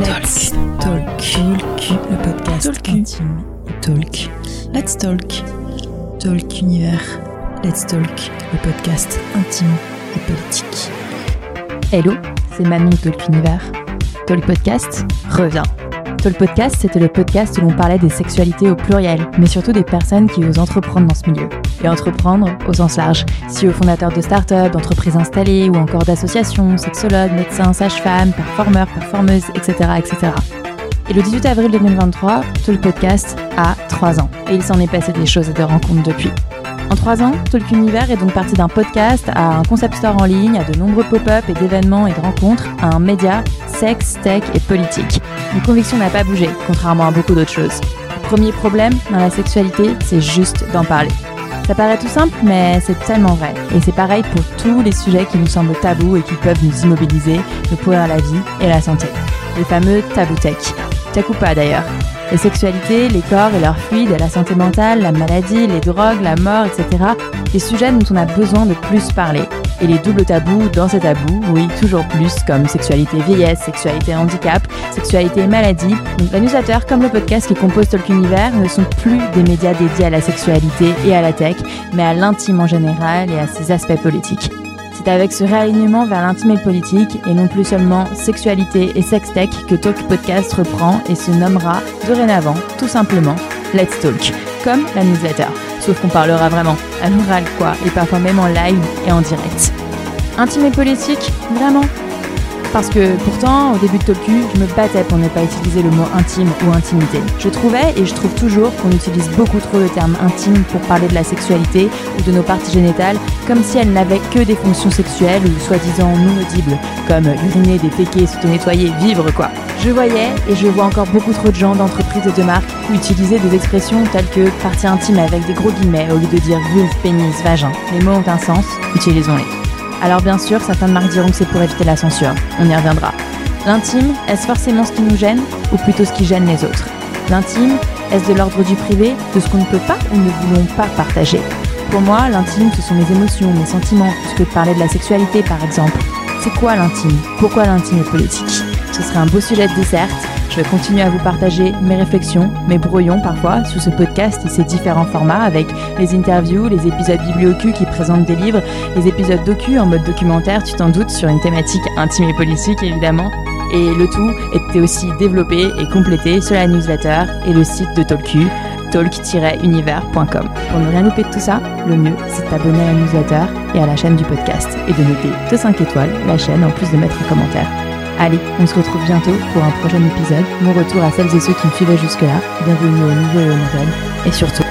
Let's Talk. Talk. Le podcast Talk. intime et talk. Let's Talk. Talk Univers. Let's Talk. Le podcast intime et politique. Hello, c'est Mamie Talk Univers. Talk Podcast revient. Talk Podcast, c'était le podcast où l'on parlait des sexualités au pluriel, mais surtout des personnes qui osent entreprendre dans ce milieu. Et entreprendre au sens large. CEO fondateur de start-up, d'entreprises installées ou encore d'associations, sexologues, médecins, sages-femmes, performeurs, performeuses, etc., etc. Et le 18 avril 2023, Talk Podcast a 3 ans. Et il s'en est passé des choses et des rencontres depuis. En trois ans, Talk Univers est donc parti d'un podcast à un concept store en ligne, à de nombreux pop-up et d'événements et de rencontres, à un média, sexe, tech et politique. Une conviction n'a pas bougé, contrairement à beaucoup d'autres choses. Le premier problème dans la sexualité, c'est juste d'en parler. Ça paraît tout simple, mais c'est tellement vrai. Et c'est pareil pour tous les sujets qui nous semblent tabous et qui peuvent nous immobiliser, nous pourrir la vie et la santé. Les fameux tabou tech. Tech ou pas d'ailleurs. Les sexualités, les corps et leurs fluides, la santé mentale, la maladie, les drogues, la mort, etc. Des sujets dont on a besoin de plus parler. Et les doubles tabous dans ces tabous, oui, toujours plus, comme sexualité vieillesse, sexualité handicap, sexualité maladie. Donc la comme le podcast qui compose Talk Univers, ne sont plus des médias dédiés à la sexualité et à la tech, mais à l'intime en général et à ses aspects politiques. C'est avec ce réalignement vers l'intime et le politique, et non plus seulement sexualité et sextech, que Talk Podcast reprend et se nommera dorénavant, tout simplement, Let's Talk, comme la newsletter. Sauf qu'on parlera vraiment, à l'oral quoi, et parfois même en live et en direct. Intime et politique, vraiment parce que pourtant, au début de Talku, je me battais pour ne pas utiliser le mot intime ou intimité. Je trouvais, et je trouve toujours, qu'on utilise beaucoup trop le terme intime pour parler de la sexualité ou de nos parties génitales, comme si elles n'avaient que des fonctions sexuelles ou soi-disant non audibles, comme uriner, déféquer, s'auto-nettoyer, vivre quoi. Je voyais, et je vois encore beaucoup trop de gens d'entreprises et de marques utiliser des expressions telles que partie intime avec des gros guillemets au lieu de dire vulve, pénis, vagin. Les mots ont un sens, utilisons-les. Alors bien sûr, certaines marques diront que c'est pour éviter la censure. On y reviendra. L'intime, est-ce forcément ce qui nous gêne ou plutôt ce qui gêne les autres? L'intime, est-ce de l'ordre du privé, de ce qu'on ne peut pas ou ne voulons pas partager? Pour moi, l'intime, ce sont mes émotions, mes sentiments, plus que de parler de la sexualité par exemple. C'est quoi l'intime? Pourquoi l'intime est politique? Ce serait un beau sujet de dessert. Je vais continuer à vous partager mes réflexions, mes brouillons parfois, sous ce podcast et ses différents formats avec les interviews, les épisodes bibliocu qui présentent des livres, les épisodes docu en mode documentaire, tu t'en doutes, sur une thématique intime et politique évidemment. Et le tout était aussi développé et complété sur la newsletter et le site de Talku, talk-univers.com. Pour ne rien louper de tout ça, le mieux c'est de t'abonner à la newsletter et à la chaîne du podcast et de noter de 5 étoiles la chaîne en plus de mettre un commentaire. Allez, on se retrouve bientôt pour un prochain épisode. Mon retour à celles et ceux qui me suivaient jusque-là. Bienvenue aux nouveaux et. Et surtout,